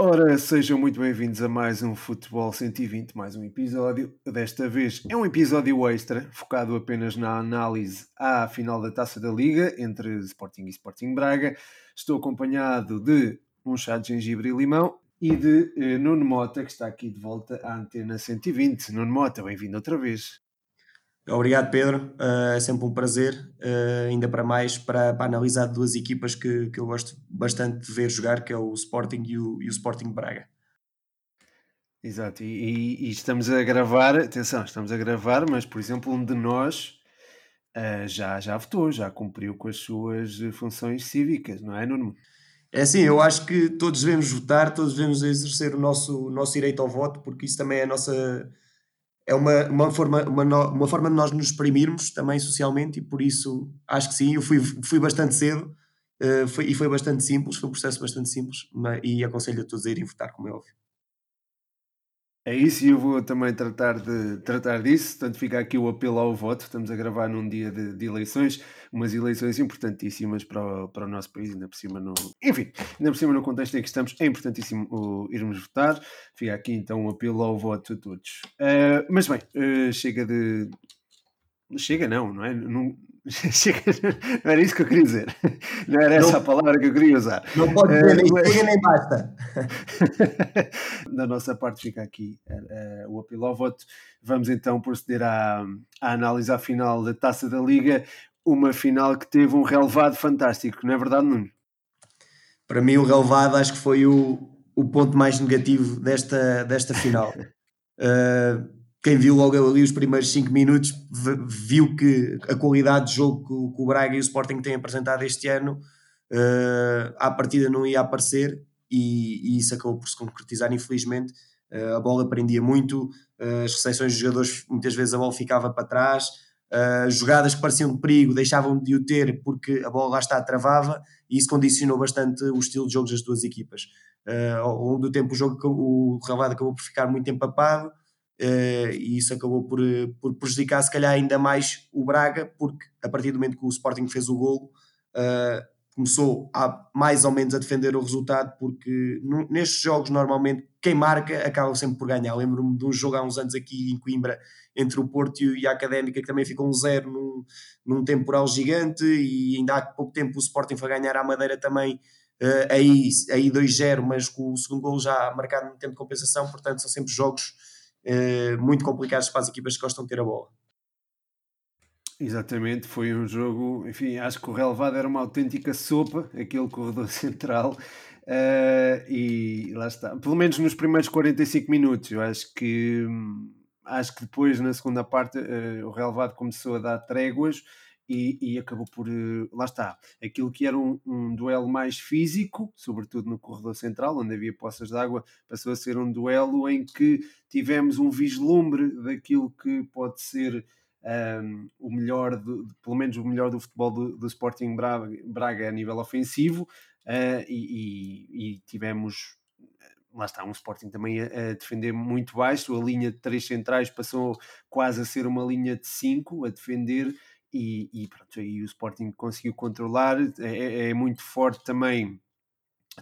Ora, sejam muito bem-vindos a mais um Futebol 120, mais um episódio. Desta vez é um episódio extra, focado apenas na análise à final da Taça da Liga entre Sporting e Sporting Braga. Estou acompanhado de um chá de gengibre e limão e de eh, Nuno Mota, que está aqui de volta à Antena 120. Nuno Mota, bem-vindo outra vez. Obrigado, Pedro. Uh, é sempre um prazer, uh, ainda para mais, para, para, analisar duas equipas que, que eu gosto bastante de ver jogar, que é o Sporting e o, e o Sporting Braga. Exato, e, e, estamos a gravar, atenção, estamos a gravar, mas por exemplo, um de nós uh, já, já votou, já cumpriu com as suas funções cívicas, não é, Nuno? É assim, eu acho que todos devemos votar, todos devemos exercer o nosso, o nosso direito ao voto, porque isso também é a nossa é uma, uma, forma, uma, uma forma de nós nos exprimirmos também socialmente e por isso acho que sim, eu fui, fui bastante cedo uh, foi, e foi bastante simples, foi um processo bastante simples mas, e aconselho a todos a irem votar, como é óbvio. É isso, e eu vou também tratar, de, tratar disso. Portanto, fica aqui o apelo ao voto. Estamos a gravar num dia de, de eleições, umas eleições importantíssimas para o, para o nosso país, ainda por cima no. Enfim, ainda por cima no contexto em que estamos, é importantíssimo uh, irmos votar. Fica aqui então um apelo ao voto a todos. Uh, mas bem, uh, chega de. Chega, não, não é? Não, não era isso que eu queria dizer. Não era essa não, a palavra que eu queria usar. Não pode dizer, nem uh, chega nem basta. da nossa parte fica aqui uh, o apelo ao voto. Vamos então proceder à, à análise à final da Taça da Liga. Uma final que teve um relevado fantástico, não é verdade, Nuno? Para mim, o relevado acho que foi o, o ponto mais negativo desta, desta final. Uh, quem viu logo ali os primeiros 5 minutos viu que a qualidade de jogo que o Braga e o Sporting têm apresentado este ano uh, à partida não ia aparecer e, e, isso acabou por se concretizar infelizmente. Uh, a bola prendia muito uh, as recepções dos jogadores muitas vezes a bola ficava para trás uh, jogadas que pareciam de perigo deixavam de o ter porque a bola lá está travava e isso condicionou bastante o estilo de jogo das duas equipas. Ao longo do tempo o jogo o Relvado acabou por ficar muito empapado Uh, e isso acabou por, por prejudicar se calhar ainda mais o Braga, porque a partir do momento que o Sporting fez o golo, uh, começou a, mais ou menos a defender o resultado, porque nestes jogos normalmente quem marca acaba sempre por ganhar. Lembro-me de um jogo há uns anos aqui em Coimbra entre o Porto e a Académica que também ficou um zero num, num temporal gigante e ainda há pouco tempo o Sporting foi ganhar à Madeira também uh, aí, aí 2-0, mas com o segundo gol já marcado no tempo de compensação, portanto são sempre jogos eh, muito complicados para as equipas que gostam de ter a bola. Exatamente, foi um jogo, enfim, acho que o relevado era uma autêntica sopa, aquele corredor central, uh, e lá está, pelo menos nos primeiros 45 minutos, eu acho que acho que depois na segunda parte uh, o relevado começou a dar tréguas e, e, acabou por, eh, lá está, aquilo que era um, um, duelo mais físico, sobretudo no corredor central, onde havia poças de água, passou a ser um duelo em que tivemos um vislumbre daquilo que pode ser um, o melhor, pelo menos o melhor do futebol do, do Sporting Braga, Braga, a nível ofensivo, uh, e, e, e tivemos lá está, um Sporting também a, defender muito baixo, a linha de três centrais passou quase a ser uma linha de cinco a defender e, e pronto, aí o Sporting conseguiu controlar, é, é, é muito forte também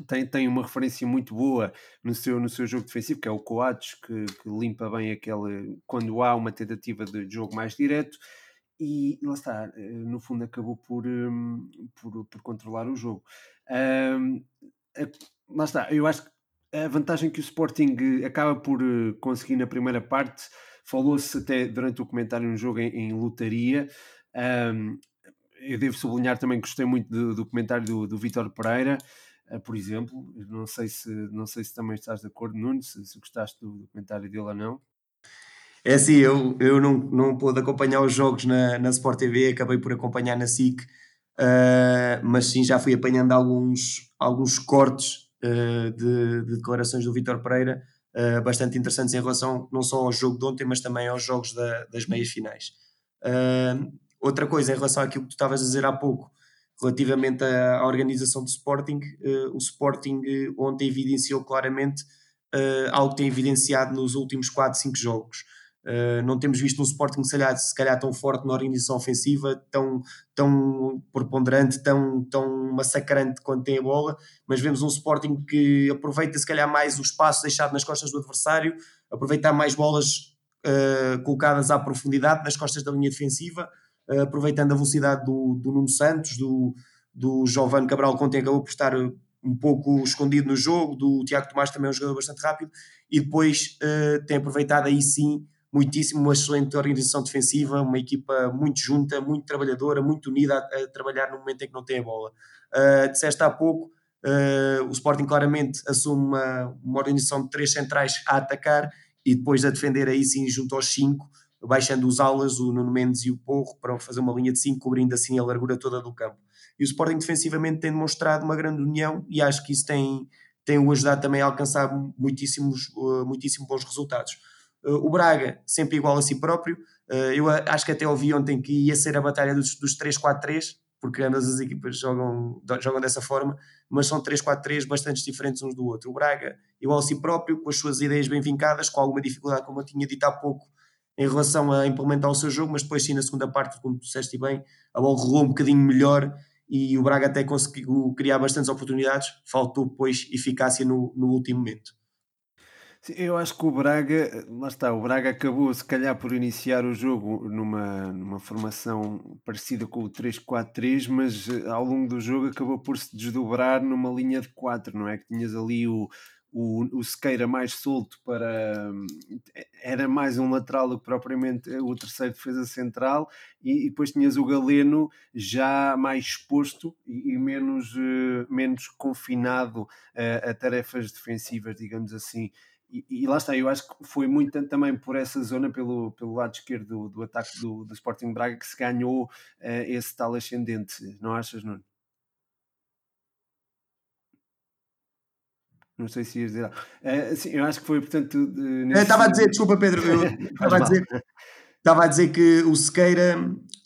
tem, tem uma referência muito boa no seu, no seu jogo defensivo, que é o Coates, que, que, limpa bem aquele quando há uma tentativa de jogo mais direto, e lá está, eh, no fundo acabou por, hum, por, por controlar o jogo. Um, lá está, eu acho que a vantagem que o Sporting acaba por eh, conseguir na primeira parte, falou-se até durante o comentário no jogo em, em lotaria, um, eu devo sublinhar também que gostei muito do, do comentário do, do Vítor Pereira, uh, por exemplo. Não sei, se, não sei se também estás de acordo, Nuno, se, se gostaste do, do, comentário dele ou não. É assim, eu, eu não, não pude acompanhar os jogos na, na Sport TV, acabei por acompanhar na SIC, uh, mas sim, já fui apanhando alguns, alguns cortes uh, de, de, declarações do Vítor Pereira, bastante interessantes em relação não só ao jogo de ontem, mas também aos jogos da, das meias finais. Outra coisa, em relação àquilo que tu estavas a dizer há pouco, relativamente à, à organização do Sporting, uh, o Sporting uh, ontem evidenciou claramente uh, algo que tem evidenciado nos últimos 4, 5 jogos. Não temos visto um Sporting se calhar, se calhar tão forte na organização ofensiva, tão, tão preponderante, tão, tão massacrante quando tem a bola, mas vemos um Sporting que aproveita se calhar mais o espaço deixado nas costas do adversário, aproveita mais bolas colocadas à profundidade nas costas da linha defensiva, aproveitando a velocidade do, do Nuno Santos, do, do Giovanni Cabral, que ontem acabou por estar um pouco escondido no jogo, do Tiago Tomás também é um jogador bastante rápido, e depois tem aproveitado aí sim muitíssimo, uma excelente organização defensiva, uma equipa muito junta, muito trabalhadora, muito unida a, a trabalhar no momento em que não tem a bola. Uh, disseste há pouco, uh, o Sporting claramente assume uma, uma organização de três centrais a atacar e depois a defender aí sim junto aos cinco, baixando os alas, o Nuno Mendes e o Porro, para fazer uma linha de cinco, cobrindo assim a largura toda do campo. E o Sporting defensivamente tem demonstrado uma grande união e acho que isso tem, tem o ajudado também a alcançar muitíssimos, uh, muitíssimo bons resultados. Eh, o Braga, sempre igual a si próprio. Eh, eu acho que até ouvi ontem que ia ser a batalha dos, dos 3-4-3, porque ambas as equipas jogam, jogam dessa forma, mas são 3-4-3 bastante diferentes uns do outro. O Braga, igual a si próprio, com as suas ideias bem vincadas, com alguma dificuldade, como eu tinha dito há pouco, em relação a implementar o seu jogo, mas depois sim na segunda parte, como disseste bem, a bola rolou um bocadinho melhor e o Braga até conseguiu criar bastantes oportunidades, faltou depois eficácia no, no último momento. Eu acho que o Braga, lá está, o Braga acabou se calhar por iniciar o jogo numa, numa formação parecida com o 3-4-3, mas eh, ao longo do jogo acabou por se desdobrar numa linha de 4, não é? Que tinhas ali o, o, o Sequeira mais solto para. Era mais um lateral do que propriamente o terceiro defesa central, e, e depois tinhas o Galeno já mais exposto e, e menos, uh, menos confinado a, a tarefas defensivas, digamos assim. E, e, lá está, eu acho que foi muito também por essa zona, pelo, pelo lado esquerdo do, do ataque do, do Sporting Braga, que se ganhou uh, esse tal ascendente, não achas, Nuno? Não sei se ias dizer. Uh, sim, eu acho que foi, portanto. De, Estava a dizer, desculpa, Pedro, estava a dizer, estava a dizer que o Sequeira,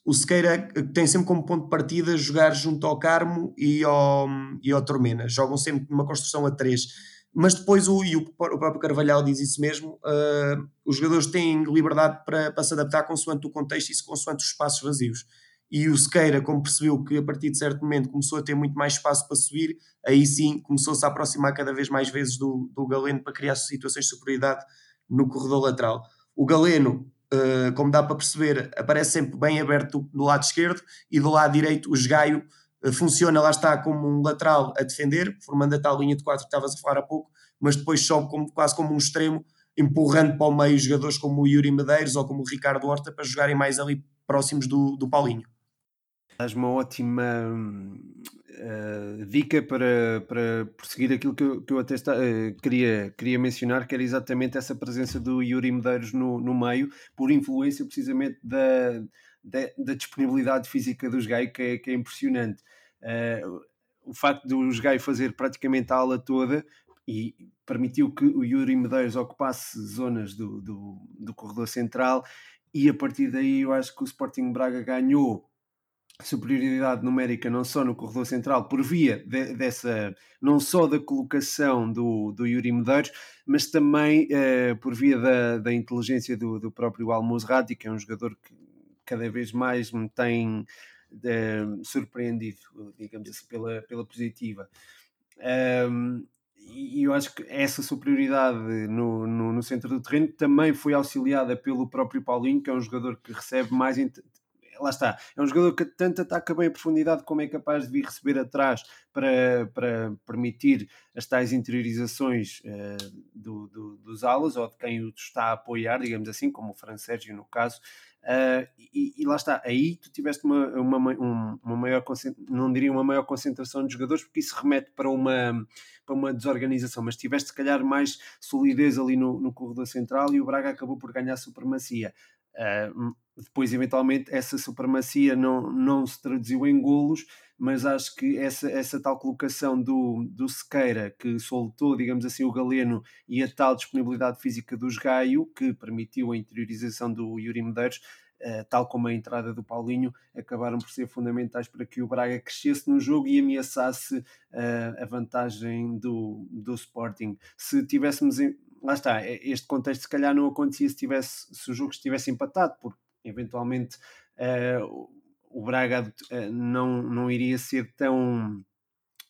o Sequeira tem sempre como ponto de partida jogar junto ao Carmo e ao, e ao Tormena. Jogam sempre numa construção a três mas depois o, e o, o próprio Carvalhal diz isso mesmo, uh, os jogadores têm liberdade para, para se adaptar consoante o contexto e consoante os espaços vazios. E o Sequeira, como percebeu que a partir de certo momento começou a ter muito mais espaço para subir, aí sim começou-se a aproximar cada vez mais vezes do, do Galeno para criar situações de superioridade no corredor lateral. O Galeno, uh, como dá para perceber, aparece sempre bem aberto do, do lado esquerdo e do lado direito o Esgaio eh, funciona, lá está, como um lateral a defender, formando a tal linha de quatro que estavas a falar há pouco, mas depois sobe como, quase como um extremo, empurrando para o meio jogadores como o Yuri Medeiros ou como o Ricardo Horta para jogarem mais ali próximos do, do Paulinho. Dás uma ótima uh, dica para, para prosseguir aquilo que eu, que eu até está, uh, queria, queria mencionar, que era exatamente essa presença do Yuri Medeiros no, no meio, por influência precisamente da da, da disponibilidade física dos Gai, que é, que é impressionante. Uh, o facto de os Gai fazer praticamente a ala toda e permitiu que o Yuri Medeiros ocupasse zonas do, do, do corredor central e a partir daí eu acho que o Sporting Braga ganhou superioridade numérica não só no corredor central por via de, dessa não só da colocação do, do Yuri Medeiros mas também uh, por via da, da inteligência do, do próprio Almozrati que é um jogador que cada vez mais me tem uh, surpreendido, digamos assim, pela, pela positiva. Um, e eu acho que essa superioridade no, no, no, centro do terreno também foi auxiliada pelo próprio Paulinho, que é um jogador que recebe mais. Lá está, é um jogador que tanto ataca bem a profundidade como é capaz de vir receber atrás para, para permitir as tais interiorizações uh, do, do, dos alas ou de quem o está a apoiar, digamos assim, como o Fran Sérgio no caso. Uh, e, e, lá está, aí tu tiveste uma, uma, uma maior, não diria uma maior concentração de jogadores, porque isso remete para uma, para uma desorganização, mas tiveste se calhar mais solidez ali no, no corredor central e o Braga acabou por ganhar supremacia. Uh, depois, eventualmente, essa supremacia não, não se traduziu em golos, mas acho que essa, essa tal colocação do, do Sequeira, que soltou, digamos assim, o Galeno e a tal disponibilidade física do Gaio, que permitiu a interiorização do Yuri Medeiros, Uh, tal como a entrada do Paulinho, acabaram por ser fundamentais para que o Braga crescesse no jogo e ameaçasse uh, a vantagem do, do Sporting. Se tivéssemos lá está, este contexto se calhar não acontecia se, tivesse, se o jogo estivesse empatado, porque eventualmente uh, o Braga uh, não, não iria ser tão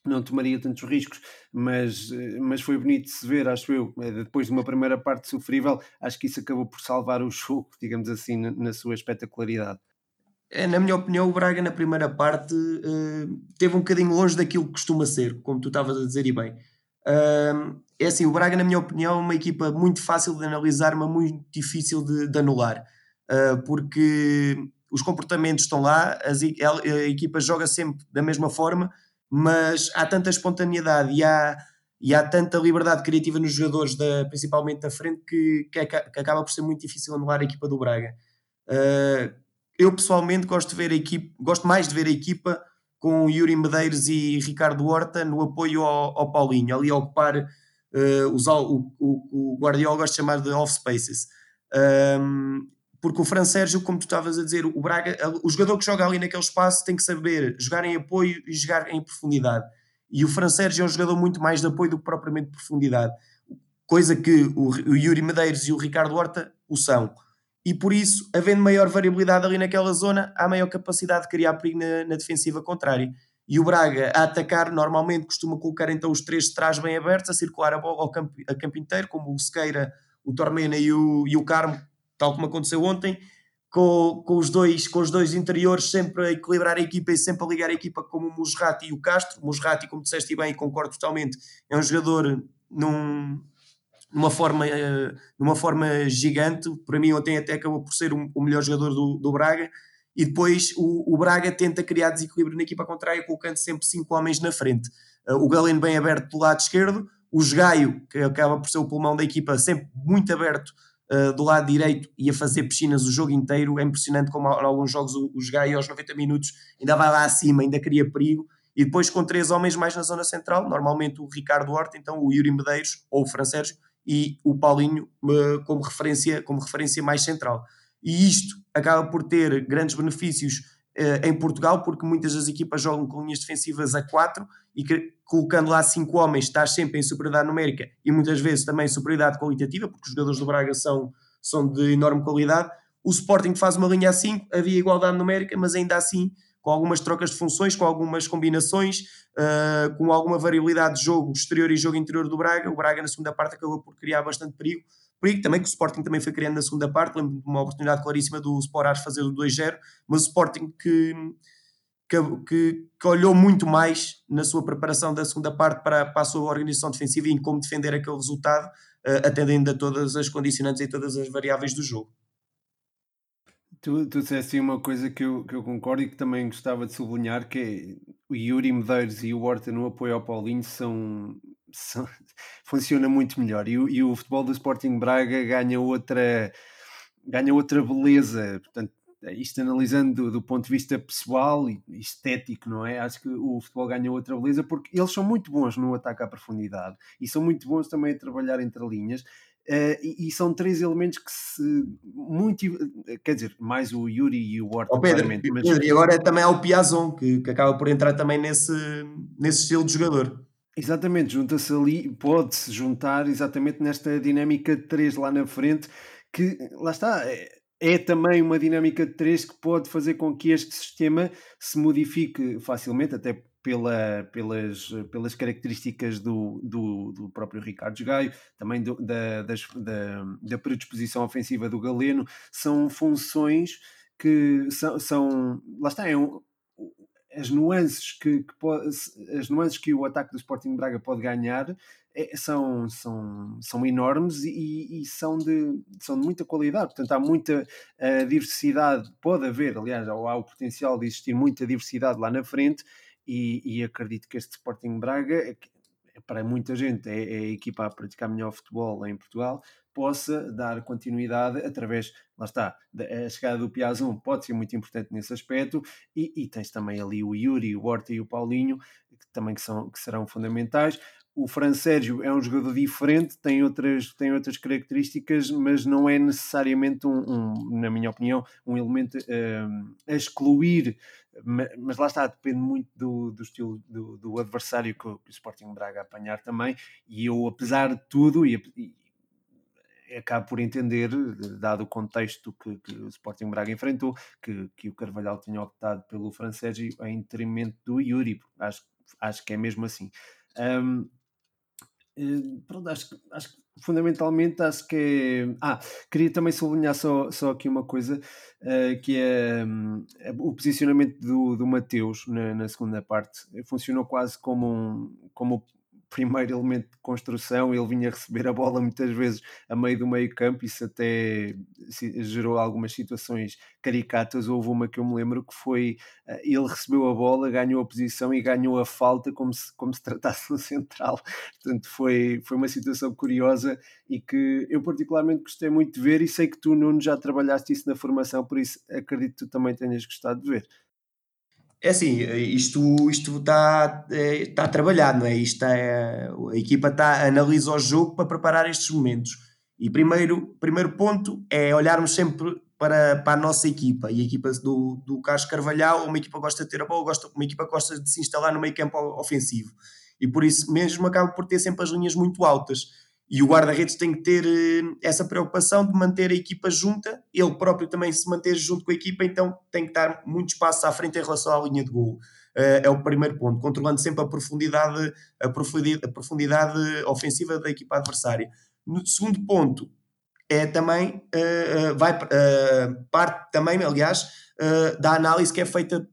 não tomaria tantos riscos, mas, mas foi bonito de se ver, acho eu, depois de uma primeira parte sofrível, acho que isso acabou por salvar o jogo, digamos assim, na, na sua espetacularidade. É, na minha opinião, o Braga na primeira parte uh, teve um bocadinho longe daquilo que costuma ser, como tu estavas a dizer e bem. Uh, é assim, o Braga, na minha opinião, é uma equipa muito fácil de analisar, mas muito difícil de, de anular, porque os comportamentos estão lá, as, a, a, equipa joga sempre da mesma forma, mas há tanta espontaneidade e há, e há tanta liberdade criativa nos jogadores, da, principalmente da frente, que, que, que, acaba por ser muito difícil anular a equipa do Braga. Uh, eu pessoalmente gosto de ver a equipa, gosto mais de ver a equipa com Yuri Medeiros e Ricardo Horta no apoio ao, ao Paulinho, ali a ocupar uh, os, o, o, o Guardiola gosta de chamar de off spaces. Um, porque o Fran Sérgio, como tu estavas a dizer, o Braga, o jogador que joga ali naquele espaço tem que saber jogar em apoio e jogar em profundidade. E o Fran Sérgio é um jogador muito mais de apoio do que propriamente de profundidade, coisa que o, Yuri Medeiros e o Ricardo Horta o são e por isso, havendo maior variabilidade ali naquela zona, há maior capacidade de criar perigo na, na defensiva contrária. E o Braga, a atacar, normalmente costuma colocar então os três de trás bem abertos, a circular a bola ao campo, a campo inteiro, como o Sequeira, o Tormena e o, e o Carmo, tal como aconteceu ontem, com, com, os dois, com os dois interiores sempre a equilibrar a equipa e sempre a ligar a equipa como o Musrati e o Castro. O Musrati, como disseste bem, concordo totalmente, é um jogador num, numa forma, uh, numa forma gigante. Para mim, ontem até acabou por ser o, melhor jogador do, do Braga. E depois o, o, Braga tenta criar desequilíbrio na equipa contrária, colocando sempre cinco homens na frente. Uh, o Galeno bem aberto do lado esquerdo, o Gaio, que acaba por ser o pulmão da equipa, sempre muito aberto uh, do lado direito e a fazer piscinas o jogo inteiro. É impressionante como em alguns jogos o, o aos 90 minutos ainda vai lá acima, ainda cria perigo. E depois com três homens mais na zona central, normalmente o Ricardo Horta, então o Yuri Medeiros ou o Fran Sérgio, e o Paulinho uh, como, referência, como referência mais central. E isto acaba por ter grandes benefícios em Portugal, porque muitas das equipas jogam com linhas defensivas a 4 e que, colocando lá 5 homens estás sempre em superioridade numérica e muitas vezes também superioridade qualitativa, porque os jogadores do Braga são, são de enorme qualidade. O Sporting faz uma linha a 5, havia igualdade numérica, mas ainda assim com algumas trocas de funções, com algumas combinações, uh, com alguma variabilidade de jogo exterior e jogo interior do Braga. O Braga na segunda parte acabou por criar bastante perigo. Perigo também que o Sporting também foi criando na segunda parte. Lembro de uma oportunidade claríssima do Sport fazer o 2-0, mas o Sporting que, que, que, olhou muito mais na sua preparação da segunda parte para, para a sua organização defensiva e em como defender aquele resultado, uh, atendendo a todas as condicionantes e todas as variáveis do jogo. Tu, tu disseste uma coisa que eu, que eu concordo e que também gostava de sublinhar, que é o Yuri Medeiros e o Horta no apoio ao Paulinho são funciona muito melhor. E, e, o futebol do Sporting Braga ganha outra ganha outra beleza, portanto isto analisando do, do, ponto de vista pessoal e estético, não é? Acho que o futebol ganha outra beleza porque eles são muito bons no ataque à profundidade e são muito bons também a trabalhar entre linhas Uh, e, e, são três elementos que se muito quer dizer, mais o Yuri e o Horta oh, Pedro, mas... Pedro, e agora também há o Piazon que, que, acaba por entrar também nesse, nesse estilo de jogador exatamente, junta-se ali pode-se juntar exatamente nesta dinâmica de três lá na frente que lá está, é, é também uma dinâmica de três que pode fazer com que este sistema se modifique facilmente, até pela, pelas, pelas características do, do, do próprio Ricardo Gaio, também do, da, das, da, da predisposição ofensiva do Galeno, são funções que são, são lá está, é um, as nuances que, que pode, as nuances que o ataque do Sporting Braga pode ganhar é, são, são, são enormes e, e, são, de, são de muita qualidade. Portanto, há muita uh, diversidade, pode haver, aliás, ou há o potencial de existir muita diversidade lá na frente e, e acredito que este Sporting Braga, é, para muita gente, é, é, a equipa a praticar melhor futebol em Portugal, possa dar continuidade através, lá está, a chegada do Piazon pode ser muito importante nesse aspecto e, e tens também ali o Yuri, o Horta e o Paulinho, que também que, são, que serão fundamentais o Fran Sérgio é um jogador diferente, tem outras, tem outras características, mas não é necessariamente, um, um na minha opinião, um elemento uh, a excluir. Mas lá está, depende muito do, do estilo do, do adversário que o, que o Sporting Braga apanhar também. E eu, apesar de tudo, e, acabo por entender, dado o contexto que, que, o Sporting Braga enfrentou, que, que o Carvalhal tinha optado pelo francês em detrimento do Yuri. Acho, acho que é mesmo assim. Um, eh, pronto, acho, acho que fundamentalmente acho que é... Ah, queria também sublinhar só, só aqui uma coisa uh, que é um, o posicionamento do, do Mateus na, na segunda parte. Funcionou quase como um como primeiro elemento de construção, ele vinha receber a bola muitas vezes a meio do meio campo, isso até gerou algumas situações caricatas, houve uma que eu me lembro que foi, eh, ele recebeu a bola, ganhou a posição e ganhou a falta como se, como se tratasse no central, portanto foi, foi uma situação curiosa e que eu particularmente gostei muito de ver e sei que tu Nuno já trabalhaste isso na formação, por isso acredito que tu também tenhas gostado de ver. É assim, isto, isto está, é, está trabalhado, não é? Isto é, a equipa está, analisa o jogo para preparar estes momentos. E primeiro, primeiro ponto é olharmos sempre para, para a nossa equipa. E a equipa do, do Carlos Carvalhal, uma equipa gosta de ter a bola, gosta, uma equipa gosta de se instalar no meio campo ofensivo. E por isso mesmo acaba por ter sempre as linhas muito altas. E o guarda-redes tem que ter eh, essa preocupação de manter a equipa junta, ele próprio também se manter junto com a equipa, então tem que dar muito espaço à frente em relação à linha de gol. Uh, é o primeiro ponto, controlando sempre a profundidade, a profundidade, a profundidade ofensiva da equipa adversária. No segundo ponto, é também, uh, vai, parte também, aliás, da análise que é feita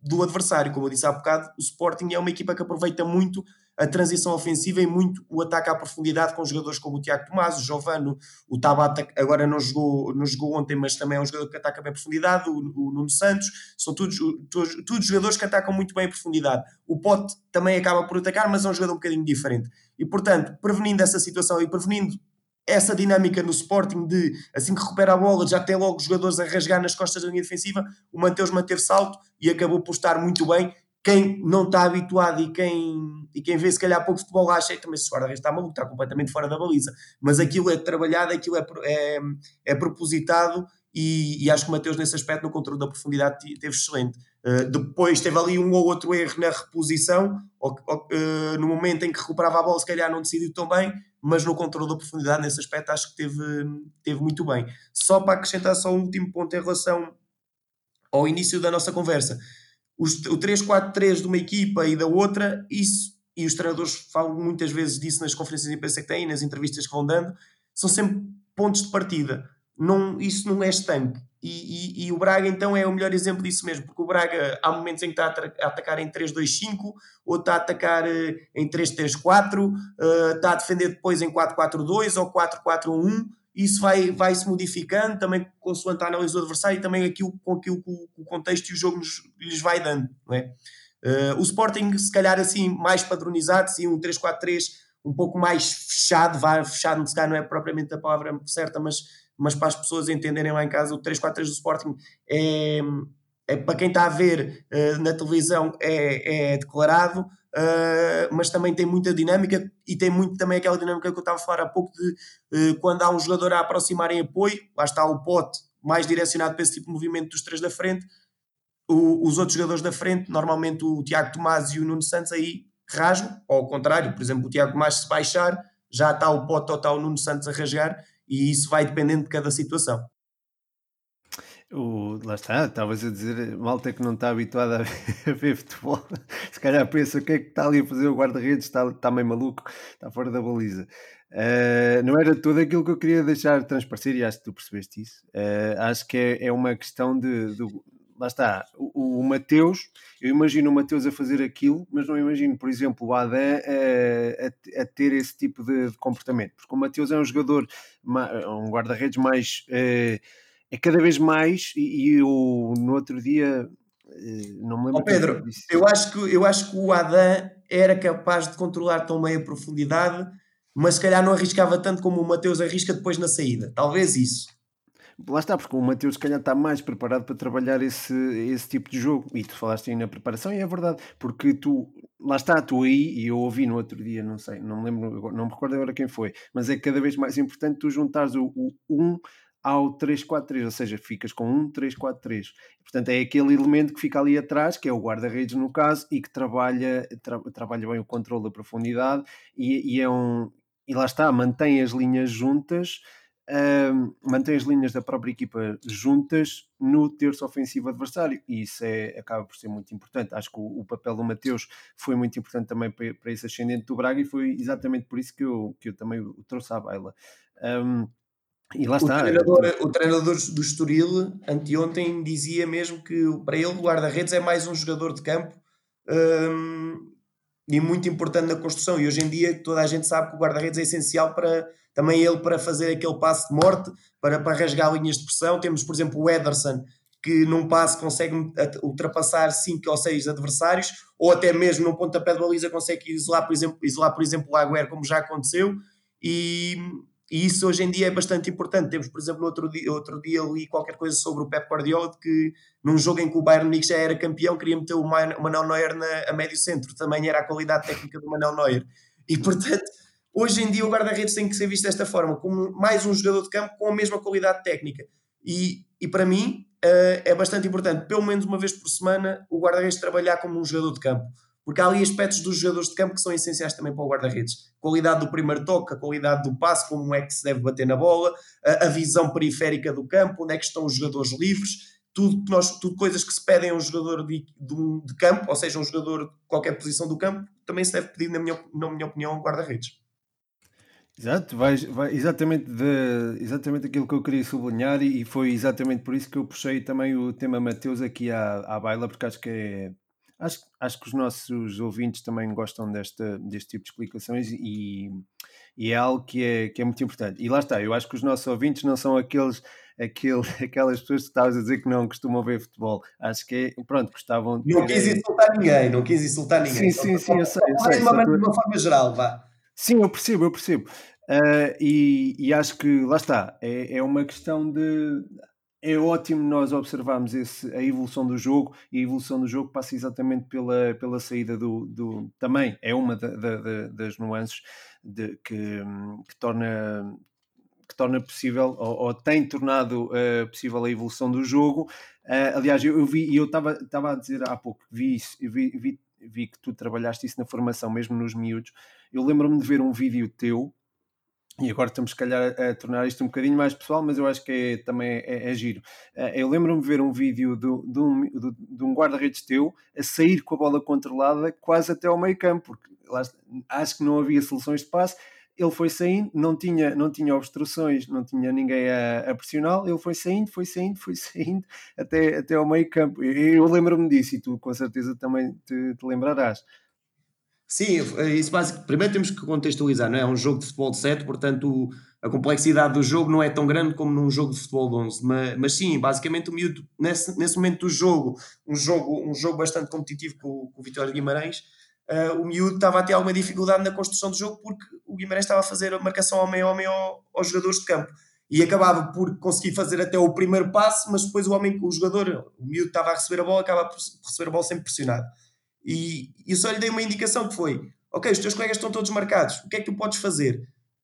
do adversário. Como eu disse há bocado, o Sporting é uma equipa que aproveita muito a transição ofensiva e muito o ataque à profundidade com jogadores como o Tiago Tomás, o Giovano, o Tabata, agora não jogou, não jogou ontem, mas também é um jogador que ataca bem a profundidade, o, o Nuno Santos, são todos, todos, todos jogadores que atacam muito bem a profundidade. O Pote também acaba por atacar, mas é um jogador um bocadinho diferente. E portanto, prevenindo essa situação e prevenindo essa dinâmica no Sporting de assim que recupera a bola já tem logo os jogadores a rasgar nas costas da linha defensiva, o Mateus manteve salto e acabou por estar muito bem quem não está habituado e quem, e quem vê se calhar pouco futebol acha também se guarda está maluco, está completamente fora da baliza. Mas aquilo é trabalhado, aquilo é, é, é propositado e, e, acho que o Mateus nesse aspecto no controle da profundidade teve excelente. Uh, depois teve ali um ou outro erro na reposição, ou, ou, uh, no momento em que recuperava a bola se calhar não decidiu tão bem, mas no controle da profundidade nesse aspecto acho que teve, teve muito bem. Só para acrescentar só um último ponto em relação ao início da nossa conversa o 3-4-3 de uma equipa e da outra, isso, e os treinadores falam muitas vezes disso nas conferências de imprensa que têm, nas entrevistas que vão dando, são sempre pontos de partida. Não, isso não é estanque. E, e, e, o Braga então é o melhor exemplo disso mesmo, porque o Braga há momentos em que está a, atacar em 3-2-5, ou está a atacar uh, em 3-3-4, uh, eh, está a defender depois em 4-4-2 ou 4-4-1 isso vai, vai se modificando também consoante a análise do adversário e também aquilo, com aquilo que o, contexto e o jogo nos, lhes vai dando. Não é? Uh, o Sporting, se calhar assim, mais padronizado, sim, um 3-4-3 um pouco mais fechado, vai, fechado se calhar não é propriamente a palavra certa, mas, mas para as pessoas entenderem lá em casa, o 3-4-3 do Sporting é, é para quem está a ver uh, na televisão é, é declarado, uh, mas também tem muita dinâmica e tem muito também aquela dinâmica que eu estava a falar há pouco de uh, quando há um jogador a aproximar em apoio, lá está o pote mais direcionado para esse tipo de movimento dos três da frente, o, os outros jogadores da frente, normalmente o Tiago Tomás e o Nuno Santos aí rasgam, ou ao contrário, por exemplo, o Tiago Tomás se baixar, já está o pote ou está o Nuno Santos a rasgar, e isso vai dependendo de cada situação. O, lá está, estavas a dizer, malta que não está habituada a ver futebol, se calhar pensa o que é que está ali a fazer o guarda-redes, está, está meio maluco, está fora da baliza. Uh, não era tudo aquilo que eu queria deixar transparecer e acho que tu percebeste isso. Uh, acho que é, é, uma questão de, de. lá está, o, o, Mateus, eu imagino o Mateus a fazer aquilo, mas não imagino, por exemplo, o Adam a, a, a ter esse tipo de, de, comportamento, porque o Mateus é um jogador, um guarda-redes mais. Uh, é cada vez mais, e, e eu no outro dia eh, não me lembro. Oh Pedro, eu acho, que, eu acho que o Adam era capaz de controlar tão bem a profundidade, mas se calhar não arriscava tanto como o Mateus arrisca depois na saída. Talvez isso. Lá está, porque o Mateus, se calhar, está mais preparado para trabalhar esse, esse tipo de jogo. E tu falaste aí na preparação, e é verdade, porque tu, lá está, tu aí, e eu ouvi no outro dia, não sei, não me lembro, não me recordo agora quem foi, mas é cada vez mais importante tu juntares o, o 1 ao 3-4-3, ou seja, ficas com um 3-4-3. Portanto, é aquele elemento que fica ali atrás, que é o guarda-redes no caso, e que trabalha, tra trabalha bem o controle da profundidade e, e, é um. E lá está, mantém as linhas juntas uh, mantém as linhas da própria equipa juntas no terço ofensivo adversário e isso é, acaba por ser muito importante. Acho que o, o papel do Mateus foi muito importante também para, para, esse ascendente do Braga e foi exatamente por isso que eu, que eu também o trouxe à baila. Um, e lá está. O treinador, o treinador do Estoril, anteontem, dizia mesmo que para ele o guarda-redes é mais um jogador de campo um, e muito importante na construção. E hoje em dia toda a gente sabe que o guarda-redes é essencial para também ele para fazer aquele passe de morte, para, para rasgar linhas de pressão. Temos, por exemplo, o Ederson, que num passe consegue ultrapassar 5 ou 6 adversários, ou até mesmo num pontapé de baliza consegue isolar, por exemplo, isolar, por exemplo o Agüero, como já aconteceu. E, e isso hoje em dia é bastante importante. Temos, por exemplo, outro dia, outro dia li qualquer coisa sobre o Pep Guardiola, que num jogo em que o Bayern Munique já era campeão, queria meter o Manuel Neuer na, a médio centro. Também era a qualidade técnica do Manuel Neuer. E, portanto, hoje em dia o guarda-redes tem que ser visto desta forma, como mais um jogador de campo com a mesma qualidade técnica. E, e para mim, uh, é bastante importante, pelo menos uma vez por semana, o guarda-redes trabalhar como um jogador de campo porque há ali aspectos dos jogadores de campo que são essenciais também para o guarda-redes. Qualidade do primeiro toque, a qualidade do passe, como é que se deve bater na bola, a, a visão periférica do campo, onde é que estão os jogadores livres, tudo, nós, tudo coisas que se pedem a um jogador de, de, de, campo, ou seja, um jogador de qualquer posição do campo, também se deve pedir, na minha, na minha opinião, ao guarda-redes. Exato, vai, vai exatamente, de, exatamente aquilo que eu queria sublinhar e, e foi exatamente por isso que eu puxei também o tema Mateus aqui à, à baila, porque acho que é Acho, acho que os nossos ouvintes também gostam desta, deste tipo de explicações e, e é algo que é, que é muito importante. E lá está, eu acho que os nossos ouvintes não são aqueles, aquele, aquelas pessoas que estavas a dizer que não costumam ver futebol. Acho que é, pronto, gostavam de. Não quis insultar ninguém, não quis insultar ninguém. Sim, sim, sim, eu sei. Eu sei de, uma, de uma forma geral, vá. Sim, eu percebo, eu percebo. Uh, e, e, acho que lá está, é, é uma questão de é ótimo nós observarmos esse, a evolução do jogo e a evolução do jogo passa exatamente pela, pela saída do, do também é uma da, da, das nuances de, que, que, torna que torna possível ou, ou tem tornado uh, possível a evolução do jogo. Uh, aliás eu, eu vi e eu estava a dizer há pouco vi isso vi, vi, vi que tu trabalhaste isso na formação mesmo nos miúdos. Eu lembro-me de ver um vídeo teu e agora estamos, se calhar, a, tornar isto um bocadinho mais pessoal, mas eu acho que é, também é, é giro. Eh, eu lembro-me de ver um vídeo do, de um, de um guarda-redes teu a sair com a bola controlada quase até ao meio campo, porque lá, acho que não havia soluções de passe. Ele foi saindo, não tinha, não tinha obstruções, não tinha ninguém a, a pressioná-lo. Ele foi saindo, foi saindo, foi saindo até, até ao meio campo. Eu, eu lembro-me disso e tu com certeza também te, te lembrarás. Sim, é isso básico. Primeiro temos que contextualizar, não é? É um jogo de futebol de 7, portanto a complexidade do jogo não é tão grande como num jogo de futebol de 11. Mas, mas sim, basicamente o miúdo, nesse, nesse momento do jogo, um jogo, um jogo bastante competitivo com, com o Vitória Guimarães, uh, o miúdo estava a ter alguma dificuldade na construção do jogo porque o Guimarães estava a fazer a marcação homem a homem aos jogadores de campo. E acabava por conseguir fazer até o primeiro passo, mas depois o homem, o jogador, o miúdo estava a receber a bola, acaba por receber a bola sempre pressionado. E, e só lhe dei uma indicação que foi: ok, os teus colegas estão todos marcados, o que é que tu podes fazer?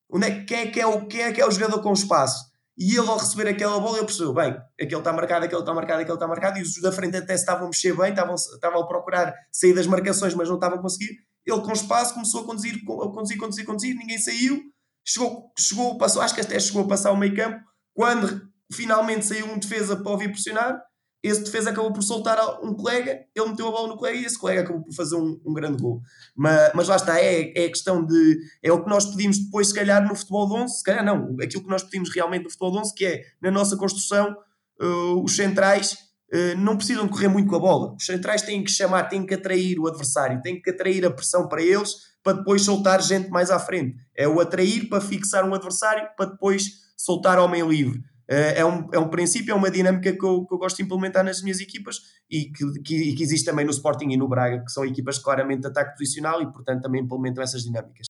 Onde é, quem, é que é o, quem é que é o jogador com espaço? E ele, ao receber aquela bola, ele percebeu: bem, aquele está marcado, aquele está marcado, aquele está marcado, e os da frente até estavam a mexer bem, estavam, estavam a procurar sair das marcações, mas não estavam a conseguir. Ele, com espaço, começou a conduzir, a conduzir, conduzir, conduzir, ninguém saiu, chegou, chegou, passou, acho que até chegou a passar o meio campo. Quando finalmente saiu um defesa para ouvir pressionar, esse defesa acabou por soltar um colega, ele meteu a bola no colega e esse colega acabou por fazer um, um grande gol. Mas, mas lá está, é, é questão de. É o que nós pedimos depois, se calhar, no futebol de 11, se calhar não, aquilo que nós pedimos realmente no futebol de 11, que é na nossa construção, uh, os centrais uh, não precisam correr muito com a bola. Os centrais têm que chamar, têm que atrair o adversário, têm que atrair a pressão para eles para depois soltar gente mais à frente. É o atrair para fixar um adversário para depois soltar homem livre. Eh, é um, é um princípio, é uma dinâmica que eu, que eu gosto de implementar nas minhas equipas e que, que, que, existe também no Sporting e no Braga, que são equipas claramente de ataque posicional e, portanto, também implementam essas dinâmicas.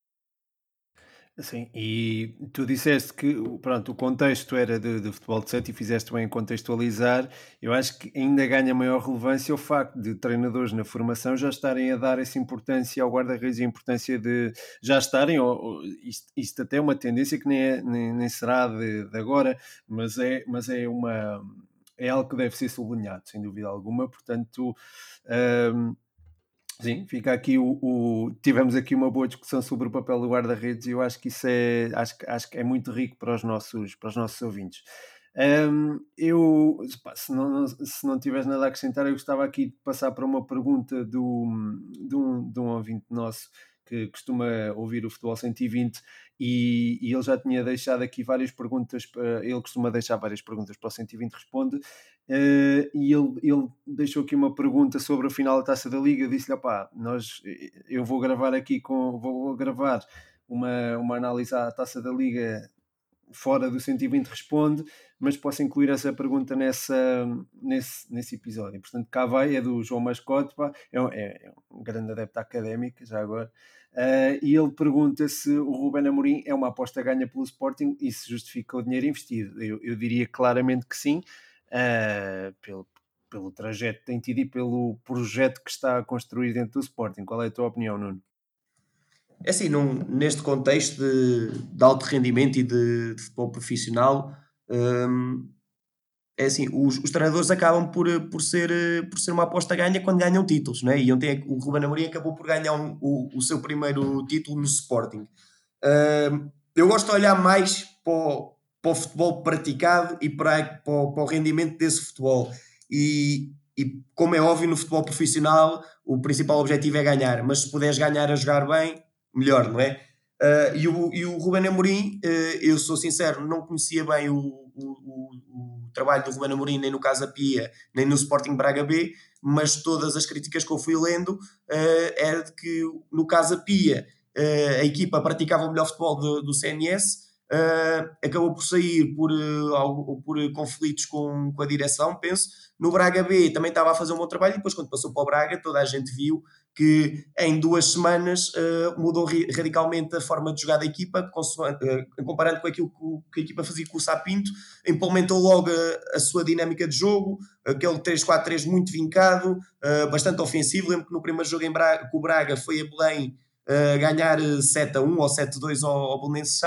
Sim, e tu disseste que pronto, o contexto era de, de futebol de sete e fizeste bem contextualizar. Eu acho que ainda ganha maior relevância o facto de treinadores na formação já estarem a dar essa importância ao guarda-redes e a importância de já estarem, ou, ou, isto, isto, até é uma tendência que nem, é, nem, nem será de, de, agora, mas é, mas é uma é algo que deve ser sublinhado, sem dúvida alguma. Portanto, um, Sim, fica aqui o, o, Tivemos aqui uma boa discussão sobre o papel do guarda-redes e eu acho que isso é. Acho, acho que é muito rico para os nossos, para os nossos ouvintes. Um, eu, se não, se não tiveres nada a acrescentar, eu gostava aqui de passar para uma pergunta do, de, um, de um ouvinte nosso que costuma ouvir o Futebol 120 e, e ele já tinha deixado aqui várias perguntas, ele costuma deixar várias perguntas para o 120 Responde, uh, e ele, ele deixou aqui uma pergunta sobre o final da Taça da Liga, disse-lhe, nós, eu vou gravar aqui com, vou gravar uma, uma análise à Taça da Liga fora do 120 responde, mas posso incluir essa pergunta nessa, nesse, nesse episódio. Portanto, cá vai, é do João Mascote, pá, é, é, é um grande adepto académico, já agora, uh, e ele pergunta se o Ruben Amorim é uma aposta ganha pelo Sporting e se justifica o dinheiro investido. Eu, eu diria claramente que sim, uh, pelo, pelo trajeto que tem tido e pelo projeto que está a construir dentro do Sporting. Qual é a tua opinião, Nuno? É assim, num, neste contexto de, de, alto rendimento e de, de futebol profissional, hum, é assim, os, os, treinadores acabam por, por, ser, por ser uma aposta ganha quando ganham títulos, não é? E ontem o Ruben Amorim acabou por ganhar um, o, o seu primeiro título no Sporting. Hum, eu gosto de olhar mais para o, para o futebol praticado e para, para, o, para o rendimento desse futebol. E, e como é óbvio no futebol profissional, o principal objetivo é ganhar, mas se puderes ganhar a jogar bem, melhor, não é? Uh, e, o, e o Ruben Amorim, uh, eu sou sincero, não conhecia bem o, o, o, o trabalho do Ruben Amorim, nem no Casa Pia, nem no Sporting Braga B, mas todas as críticas que eu fui lendo uh, era de que no Casa Pia a equipa praticava o melhor futebol do, do CNS, acabou por sair por, por conflitos com, com a direção, penso. No Braga B também estava a fazer um bom trabalho e depois, quando passou para o Braga, toda a gente viu que em duas semanas uh, mudou radicalmente a forma de jogar da equipa, uh, comparando com aquilo que, a equipa fazia com o Sapinto, implementou logo a, a sua dinâmica de jogo, aquele 3-4-3 muito vincado, uh, bastante ofensivo. Lembro que no primeiro jogo em Braga, com o Braga foi a Belém ganhar 7-1 ou 7-2 ao, ao Belenenses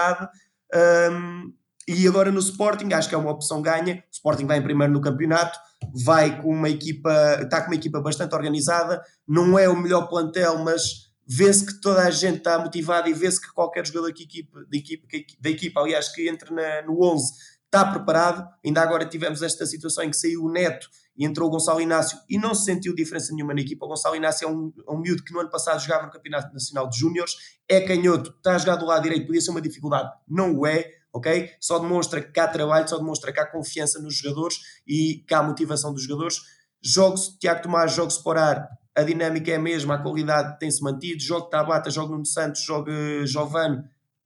Um, e agora no Sporting, acho que é uma opção ganha. O Sporting vai em primeiro no campeonato, vai com uma equipa, está com uma equipa bastante organizada, não é o melhor plantel, mas vê-se que toda a gente está motivada e vê-se que qualquer jogador que equipa, da, equipa, da equipa, aliás, que entre na, no 11 está preparado. Ainda agora tivemos esta situação em que saiu o Neto e entrou o Gonçalo Inácio e não se sentiu diferença nenhuma na equipa. O Gonçalo Inácio é um, é um miúdo que no ano passado jogava no Campeonato Nacional de Júniores, é canhoto, está a jogar do lado direito, podia ser uma dificuldade, não o é ok? Só demonstra que há trabalho, só demonstra que há confiança nos jogadores e que há motivação dos jogadores. Jogos, Tiago Tomás, jogos por ar, a dinâmica é a mesma, a qualidade tem-se mantido. Jogo Tabata, jogo Nuno Santos, jogo Jovane,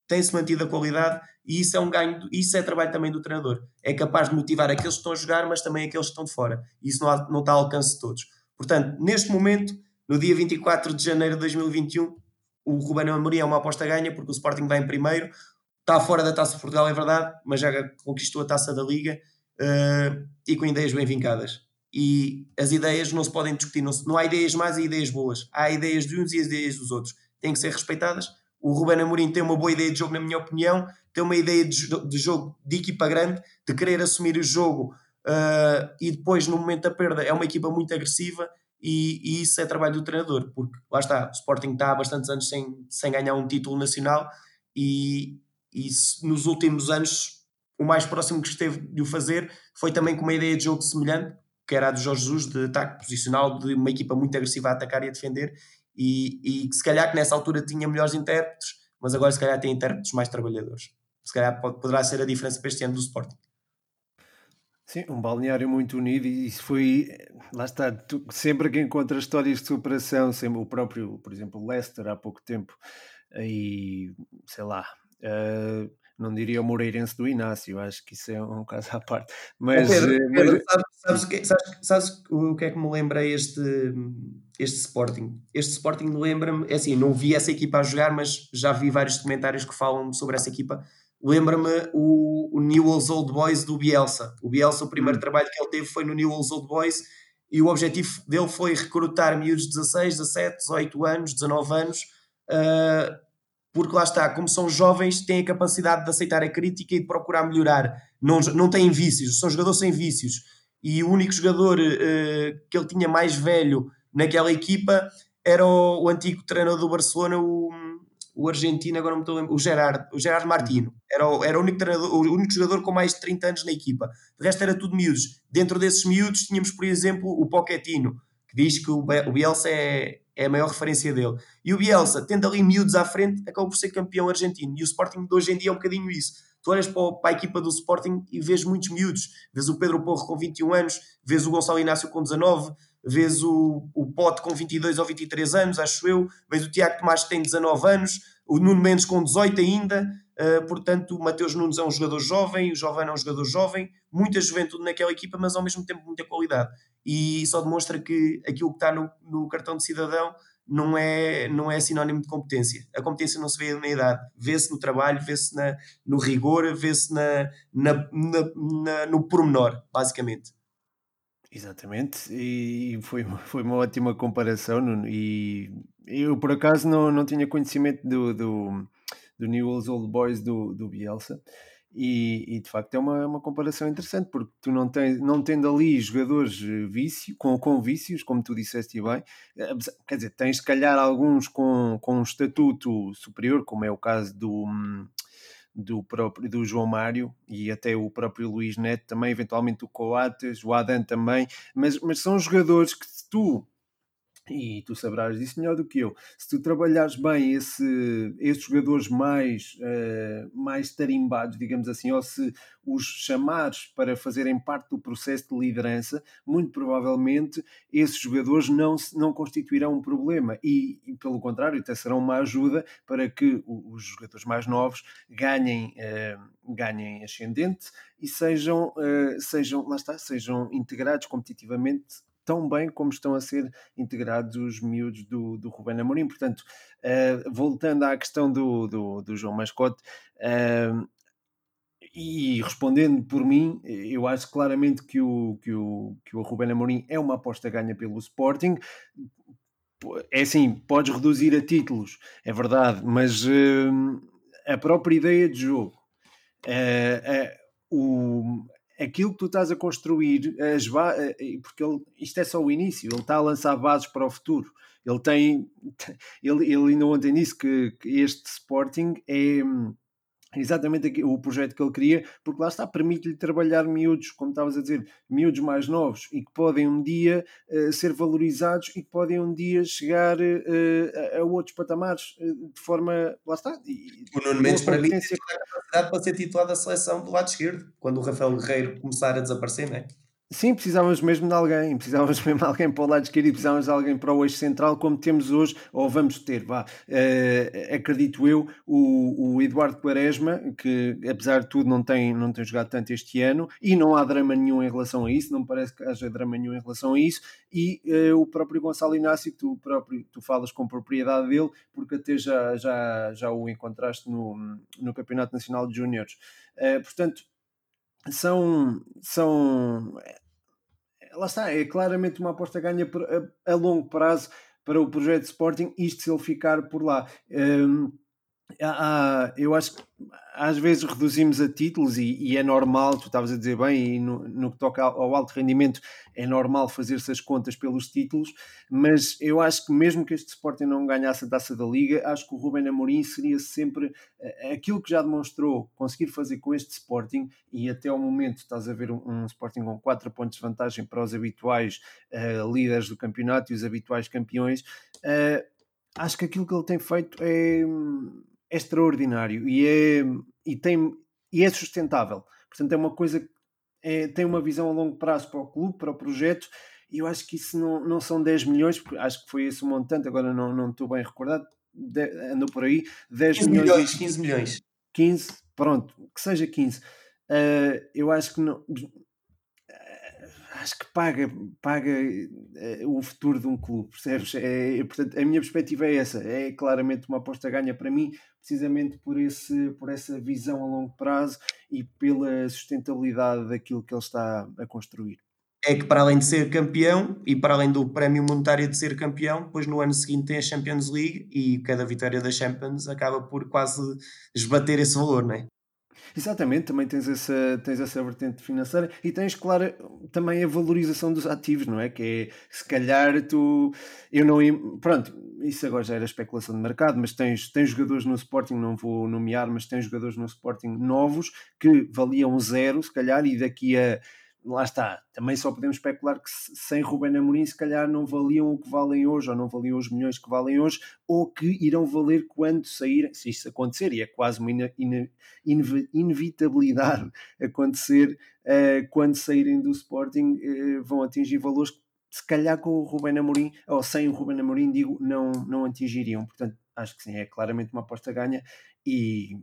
tem-se mantido a qualidade e isso é um ganho, isso é trabalho também do treinador. É capaz de motivar aqueles que estão a jogar, mas também aqueles que estão de fora. Isso não, há, não está ao alcance de todos. Portanto, neste momento, no dia 24 de janeiro de 2021, o Ruben Amorim é uma aposta ganha, porque o Sporting vai em primeiro, está fora da Taça de Portugal, é verdade, mas já conquistou a Taça da Liga uh, e com ideias bem vincadas. E as ideias não se podem discutir, não, se, não há ideias más e ideias boas. Há ideias de uns e ideias dos outros. Têm que ser respeitadas. O Ruben Amorim tem uma boa ideia de jogo, na minha opinião, tem uma ideia de, de jogo de equipa grande, de querer assumir o jogo uh, e depois, no momento da perda, é uma equipa muito agressiva e, e, isso é trabalho do treinador, porque lá está, o Sporting está há bastantes anos sem, sem ganhar um título nacional e, e nos últimos anos o mais próximo que esteve de o fazer foi também com uma ideia de jogo semelhante, que era a do Jorge Jesus, de ataque posicional, de uma equipa muito agressiva a atacar e a defender, e, e se calhar que nessa altura tinha melhores intérpretes, mas agora se calhar tem intérpretes mais trabalhadores. Se calhar pode, poderá ser a diferença para este ano do Sporting. Sim, um balneário muito unido e isso foi, lá está, tu, sempre que encontras histórias de superação, sempre o próprio, por exemplo, Leicester há pouco tempo, aí, sei lá, Uh, não diria o Moreirense do Inácio, acho que isso é um caso à parte. Mas, Pedro, eh, Pedro, mas... sabes, sabes, sabes, sabes, o que é que me lembra este, este Sporting? Este Sporting lembra-me, é assim, não vi essa equipa a jogar, mas já vi vários comentários que falam sobre essa equipa. Lembra-me o, o Newell's Old Boys do Bielsa. O Bielsa, o primeiro hum. trabalho que ele teve foi no Newell's Old Boys e o objetivo dele foi recrutar miúdos de 16, 17, 18 anos, 19 anos. Uh, porque lá está, como são jovens, têm a capacidade de aceitar a crítica e de procurar melhorar. Não, não têm vícios, são jogadores sem vícios. E o único jogador uh, que ele tinha mais velho naquela equipa era o, o antigo treinador do Barcelona, o, o argentino, agora não me estou a lembrar, o Gerard, o Gerard Martino. Era, o, era o, único treinador, o único jogador com mais de 30 anos na equipa. De resto era tudo miúdos. Dentro desses miúdos tínhamos, por exemplo, o Pochettino, que diz que o, o Bielsa é, é a maior referência dele. E o Bielsa, tendo ali miúdos à frente, acabou por ser campeão argentino. E o Sporting de hoje em dia é um bocadinho isso. Tu olhas para, a equipa do Sporting e vês muitos miúdos. Vês o Pedro Porro com 21 anos, vês o Gonçalo Inácio com 19, vês o, o Pote com 22 ou 23 anos, acho eu, vês o Tiago Tomás que tem 19 anos, o Nuno Mendes com 18 ainda, uh, portanto o Mateus Nunes é um jogador jovem, o Jovem é um jogador jovem, muita juventude naquela equipa, mas ao mesmo tempo muita qualidade. E só demonstra que aquilo que está no, no cartão de cidadão não é, não é sinónimo de competência. A competência não se vê na idade, vê-se no trabalho, vê-se no rigor, vê-se na, na, na, na, no pormenor, basicamente. Exatamente, e foi, foi uma ótima comparação. E eu, por acaso, não, não tinha conhecimento do, do, do Old Boys do, do Bielsa. E, e, de facto é uma, uma comparação interessante porque tu não, tens, não tendo ali jogadores eh, vício, com, com vícios, como tu disseste bem, eh, quer dizer, tens se calhar alguns com, com um estatuto superior, como é o caso do, hum, do próprio do João Mário e até o próprio Luís Neto também, eventualmente o Coates, o Adam também, mas, mas são jogadores que se tu e tu sabrás disso melhor do que eu. Se tu trabalhares bem esse, esses jogadores mais, uh, mais tarimbados, digamos assim, ou se os chamares para fazerem parte do processo de liderança, muito provavelmente esses jogadores não, não constituirão um problema e, e pelo contrário, até serão uma ajuda para que os jogadores mais novos ganhem, uh, ganhem ascendente e sejam, uh, sejam, lá está, sejam integrados competitivamente tão bem como estão a ser integrados os miúdos do, do Rubén Amorim. Portanto, uh, voltando à questão do, do, do João Mascote, uh, e respondendo por mim, eu acho claramente que o, que o, que o Rubén Amorim é uma aposta ganha pelo Sporting. É assim, podes reduzir a títulos, é verdade, mas uh, a própria ideia de jogo, o, aquilo que tu estás a construir, as eh, porque ele, isto é só o início, ele está a lançar bases para o futuro. Ele tem, ele, ele ainda ontem disse que, que este Sporting é exatamente o projeto que ele queria, porque lá está, permite-lhe trabalhar miúdos, como estavas a dizer, miúdos mais novos e que podem um dia uh, ser valorizados e que podem um dia chegar uh, a, a, outros patamares uh, de forma, lá está. E, o Nuno Mendes para mim tem a capacidade para ser titular da seleção do lado esquerdo, quando o Rafael Guerreiro começar a desaparecer, não é? Sim, precisávamos mesmo de alguém, precisávamos mesmo de alguém para o lado esquerdo e precisávamos de alguém para o eixo central, como temos hoje, ou vamos ter, vá, uh, acredito eu, o, o, Eduardo Quaresma, que apesar de tudo não tem, não tem jogado tanto este ano, e não há drama nenhum em relação a isso, não parece que haja drama nenhum em relação a isso, e uh, o próprio Gonçalo Inácio, que tu, próprio, tu falas com propriedade dele, porque até já, já, já o encontraste no, no Campeonato Nacional de Júniores. Uh, portanto, são, são lá está, é claramente uma aposta ganha a, a longo prazo para o projeto Sporting, isto se ele ficar por lá. Um, há, eu acho que às vezes reduzimos a títulos e, e, é normal, tu estavas a dizer bem, no, no que toca ao, alto rendimento é normal fazer-se as contas pelos títulos, mas eu acho que mesmo que este Sporting não ganhasse a taça da Liga, acho que o Ruben Amorim seria sempre uh, aquilo que já demonstrou conseguir fazer com este Sporting e até ao momento estás a ver um, um Sporting com 4 pontos de vantagem para os habituais uh, líderes do campeonato e os habituais campeões. Uh, acho que aquilo que ele tem feito é é extraordinário e é, e tem, e é sustentável. Portanto, é uma coisa que é, tem uma visão a longo prazo para o clube, para o projeto, e eu acho que isso não, não são 10 milhões, porque acho que foi esse o montante, agora não, não estou bem recordado, de, andou por aí, 10 15 milhões, milhões. 15 milhões. 15, pronto, que seja 15. Uh, eh, eu acho que não, acho que paga, paga uh, o futuro de um clube, percebes? É, portanto, a minha perspectiva é essa, é claramente uma aposta ganha para mim, precisamente por, esse, por essa visão a longo prazo e pela sustentabilidade daquilo que ele está a construir. É que para além de ser campeão e para além do prémio monetário de ser campeão, depois no ano seguinte tem a Champions League e cada vitória da Champions acaba por quase esbater esse valor, não é? Exatamente, também tens essa, tens essa vertente financeira e tens, claro, também a valorização dos ativos, não é? Que é, se calhar tu, eu não, pronto, isso agora já era especulação de mercado, mas tens, tens jogadores no Sporting, não vou nomear, mas tens jogadores no Sporting novos que valiam zero, se calhar, e daqui a lá está, também só podemos especular que sem Ruben Amorim se calhar não valiam o que valem hoje, ou não valiam os milhões que valem hoje, ou que irão valer quando saírem, se isso acontecer, e é quase uma ine, ine, inevitabilidade acontecer, uh, quando saírem do Sporting uh, vão atingir valores que se calhar com o Ruben Amorim, ou sem o Ruben Amorim, digo, não, não atingiriam, portanto acho que sim, é claramente uma aposta ganha e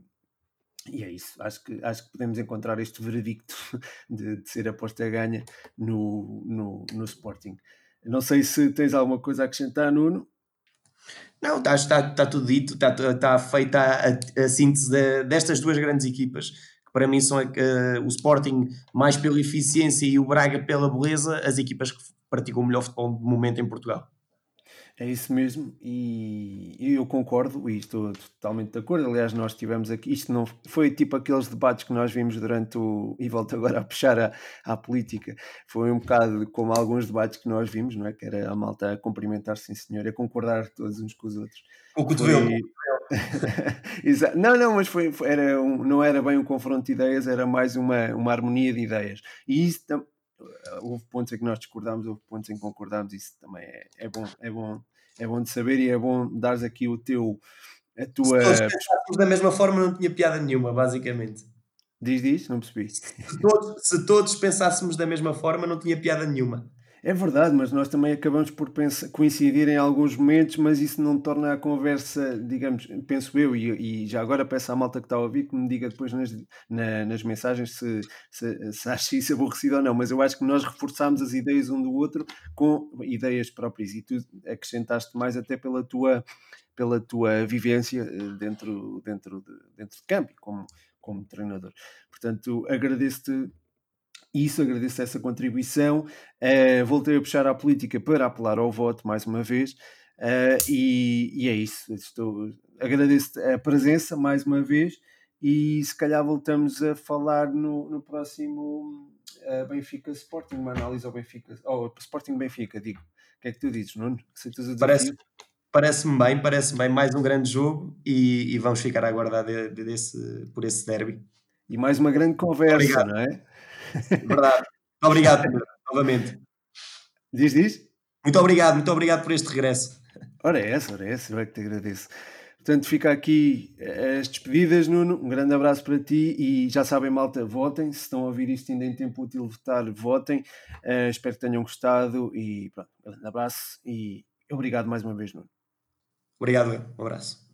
e é isso, acho que, acho que podemos encontrar este veredicto de, de ser aposta ganha no, no, no Sporting. Não sei se tens alguma coisa a acrescentar, Nuno. Não, está, está, está tudo dito, está, está feita a, a síntese de, destas duas grandes equipas, que para mim são uh, o Sporting mais pela eficiência e o Braga pela beleza, as equipas que praticam o melhor futebol de momento em Portugal. É isso mesmo, e eu concordo e estou totalmente de acordo. Aliás, nós tivemos aqui, isto não foi tipo aqueles debates que nós vimos durante o. E volto agora a puxar a, à política. Foi um bocado como alguns debates que nós vimos, não é? Que era a malta a cumprimentar, sim senhor, a concordar todos uns com os outros. O cotovelo. Foi... não, não, mas foi, foi, era um, não era bem um confronto de ideias, era mais uma, uma harmonia de ideias. E isso houve pontos em que nós discordámos, houve pontos em que concordámos, isso também é, é bom, é bom, é bom de saber e é bom dares aqui o teu a tua. Se todos da mesma forma não tinha piada nenhuma, basicamente. Diz, diz, não percebi. Se todos, se todos pensássemos da mesma forma, não tinha piada nenhuma. É verdade, mas nós também acabamos por pensar, coincidir em alguns momentos, mas isso não torna a conversa, digamos, penso eu, e, e já agora peço à malta que está a ouvir que me diga depois nas, na, nas mensagens se, se, se acha isso aborrecido ou não, mas eu acho que nós reforçámos as ideias um do outro com ideias próprias e tu acrescentaste mais até pela tua, pela tua vivência eh, dentro, dentro, de, dentro de campo, como, como treinador. Portanto, agradeço-te isso, agradeço essa contribuição. Uh, voltei a puxar à política para apelar ao voto mais uma vez. Uh, e, e, é isso. Estou, agradeço a presença mais uma vez e se calhar voltamos a falar no, no próximo uh, Benfica Sporting, uma análise ao Benfica, ou Sporting Benfica, digo. O que é que tu dizes, Nuno? Parece, parece-me bem, parece-me bem, mais um grande jogo e, e vamos ficar a aguardar de, de, desse, por esse derby. E mais uma grande conversa, Obrigado. não é? Verdade. Obrigado, novamente. Diz, diz? Muito obrigado, muito obrigado por este regresso. Ora é essa, ora é essa, eu é que te agradeço. Portanto, fica aqui as despedidas, Nuno. Um grande abraço para ti e já sabem, malta, votem. Se estão a ouvir isto ainda em tempo útil votar, votem. Uh, espero que tenham gostado e pronto, um grande abraço e obrigado mais uma vez, Nuno. Obrigado, um abraço.